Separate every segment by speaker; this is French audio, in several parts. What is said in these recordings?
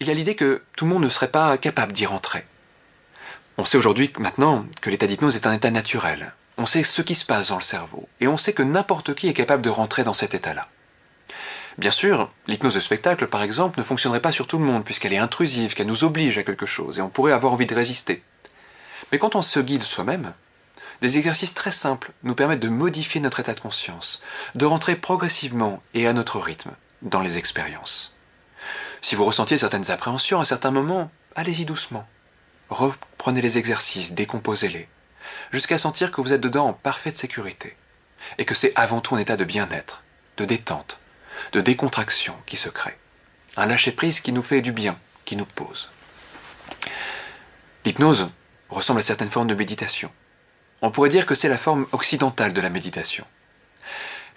Speaker 1: il y a l'idée que tout le monde ne serait pas capable d'y rentrer. On sait aujourd'hui maintenant que l'état d'hypnose est un état naturel. On sait ce qui se passe dans le cerveau, et on sait que n'importe qui est capable de rentrer dans cet état-là. Bien sûr, l'hypnose de spectacle, par exemple, ne fonctionnerait pas sur tout le monde, puisqu'elle est intrusive, qu'elle nous oblige à quelque chose, et on pourrait avoir envie de résister. Mais quand on se guide soi-même, des exercices très simples nous permettent de modifier notre état de conscience, de rentrer progressivement et à notre rythme dans les expériences. Si vous ressentiez certaines appréhensions à certains moments, allez-y doucement. Reprenez les exercices, décomposez-les, jusqu'à sentir que vous êtes dedans en parfaite sécurité, et que c'est avant tout un état de bien-être, de détente, de décontraction qui se crée. Un lâcher-prise qui nous fait du bien, qui nous pose. L'hypnose ressemble à certaines formes de méditation. On pourrait dire que c'est la forme occidentale de la méditation.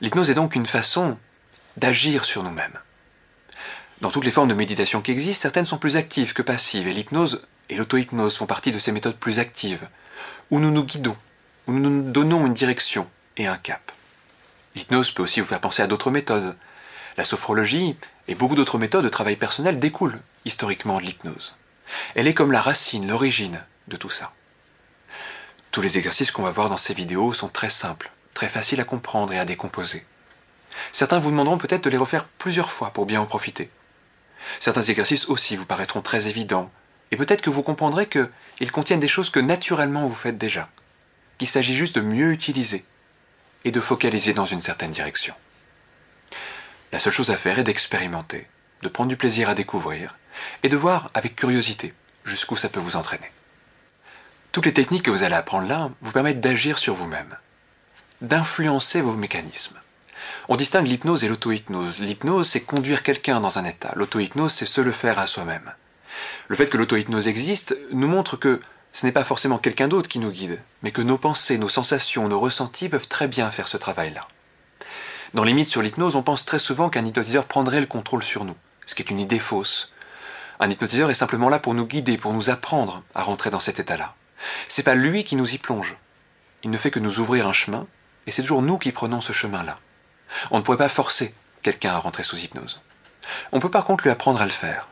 Speaker 1: L'hypnose est donc une façon d'agir sur nous-mêmes. Dans toutes les formes de méditation qui existent, certaines sont plus actives que passives, et l'hypnose et l'auto-hypnose font partie de ces méthodes plus actives, où nous nous guidons, où nous nous donnons une direction et un cap. L'hypnose peut aussi vous faire penser à d'autres méthodes. La sophrologie et beaucoup d'autres méthodes de travail personnel découlent historiquement de l'hypnose. Elle est comme la racine, l'origine de tout ça. Tous les exercices qu'on va voir dans ces vidéos sont très simples, très faciles à comprendre et à décomposer. Certains vous demanderont peut-être de les refaire plusieurs fois pour bien en profiter. Certains exercices aussi vous paraîtront très évidents, et peut-être que vous comprendrez qu'ils contiennent des choses que naturellement vous faites déjà, qu'il s'agit juste de mieux utiliser et de focaliser dans une certaine direction. La seule chose à faire est d'expérimenter, de prendre du plaisir à découvrir, et de voir avec curiosité jusqu'où ça peut vous entraîner. Toutes les techniques que vous allez apprendre là vous permettent d'agir sur vous-même, d'influencer vos mécanismes. On distingue l'hypnose et l'auto-hypnose. L'hypnose, c'est conduire quelqu'un dans un état. L'auto-hypnose, c'est se le faire à soi-même. Le fait que l'auto-hypnose existe nous montre que ce n'est pas forcément quelqu'un d'autre qui nous guide, mais que nos pensées, nos sensations, nos ressentis peuvent très bien faire ce travail-là. Dans les mythes sur l'hypnose, on pense très souvent qu'un hypnotiseur prendrait le contrôle sur nous, ce qui est une idée fausse. Un hypnotiseur est simplement là pour nous guider, pour nous apprendre à rentrer dans cet état-là. C'est pas lui qui nous y plonge. Il ne fait que nous ouvrir un chemin, et c'est toujours nous qui prenons ce chemin-là. On ne pourrait pas forcer quelqu'un à rentrer sous hypnose. On peut par contre lui apprendre à le faire.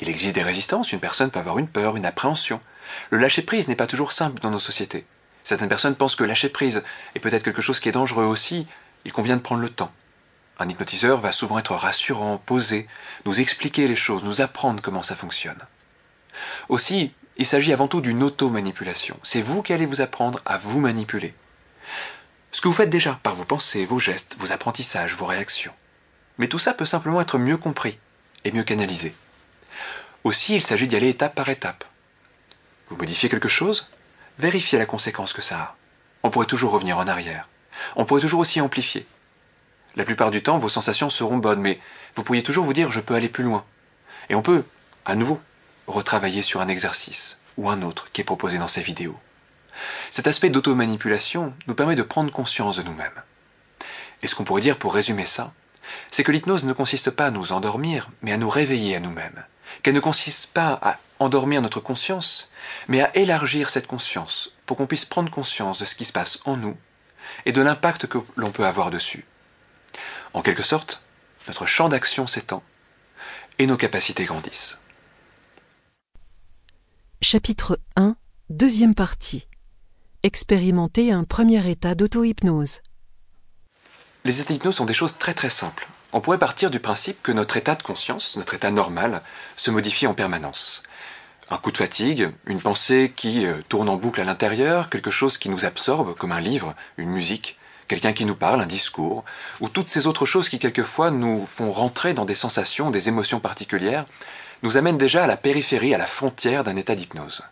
Speaker 1: Il existe des résistances, une personne peut avoir une peur, une appréhension. Le lâcher-prise n'est pas toujours simple dans nos sociétés. Certaines personnes pensent que lâcher-prise est peut-être quelque chose qui est dangereux aussi, il convient de prendre le temps. Un hypnotiseur va souvent être rassurant, posé, nous expliquer les choses, nous apprendre comment ça fonctionne. Aussi, il s'agit avant tout d'une auto-manipulation. C'est vous qui allez vous apprendre à vous manipuler. Ce que vous faites déjà par vos pensées, vos gestes, vos apprentissages, vos réactions. Mais tout ça peut simplement être mieux compris et mieux canalisé. Aussi, il s'agit d'y aller étape par étape. Vous modifiez quelque chose Vérifiez la conséquence que ça a. On pourrait toujours revenir en arrière. On pourrait toujours aussi amplifier. La plupart du temps, vos sensations seront bonnes, mais vous pourriez toujours vous dire je peux aller plus loin. Et on peut, à nouveau, retravailler sur un exercice ou un autre qui est proposé dans ces vidéos. Cet aspect d'automanipulation nous permet de prendre conscience de nous-mêmes. Et ce qu'on pourrait dire pour résumer ça, c'est que l'hypnose ne consiste pas à nous endormir, mais à nous réveiller à nous-mêmes. Qu'elle ne consiste pas à endormir notre conscience, mais à élargir cette conscience pour qu'on puisse prendre conscience de ce qui se passe en nous et de l'impact que l'on peut avoir dessus. En quelque sorte, notre champ d'action s'étend et nos capacités grandissent.
Speaker 2: Chapitre 1, deuxième partie. Expérimenter un premier état d'auto-hypnose.
Speaker 1: Les états d'hypnose sont des choses très très simples. On pourrait partir du principe que notre état de conscience, notre état normal, se modifie en permanence. Un coup de fatigue, une pensée qui euh, tourne en boucle à l'intérieur, quelque chose qui nous absorbe, comme un livre, une musique, quelqu'un qui nous parle, un discours, ou toutes ces autres choses qui quelquefois nous font rentrer dans des sensations, des émotions particulières, nous amène déjà à la périphérie, à la frontière d'un état d'hypnose.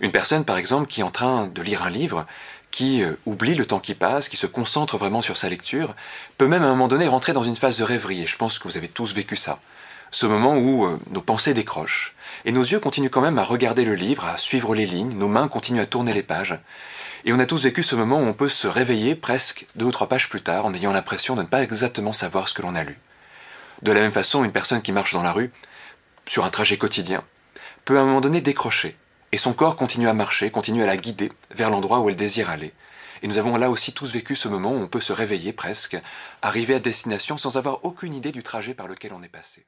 Speaker 1: Une personne, par exemple, qui est en train de lire un livre, qui euh, oublie le temps qui passe, qui se concentre vraiment sur sa lecture, peut même à un moment donné rentrer dans une phase de rêverie, et je pense que vous avez tous vécu ça. Ce moment où euh, nos pensées décrochent, et nos yeux continuent quand même à regarder le livre, à suivre les lignes, nos mains continuent à tourner les pages, et on a tous vécu ce moment où on peut se réveiller presque deux ou trois pages plus tard en ayant l'impression de ne pas exactement savoir ce que l'on a lu. De la même façon, une personne qui marche dans la rue sur un trajet quotidien, peut à un moment donné décrocher, et son corps continue à marcher, continue à la guider vers l'endroit où elle désire aller. Et nous avons là aussi tous vécu ce moment où on peut se réveiller presque, arriver à destination sans avoir aucune idée du trajet par lequel on est passé.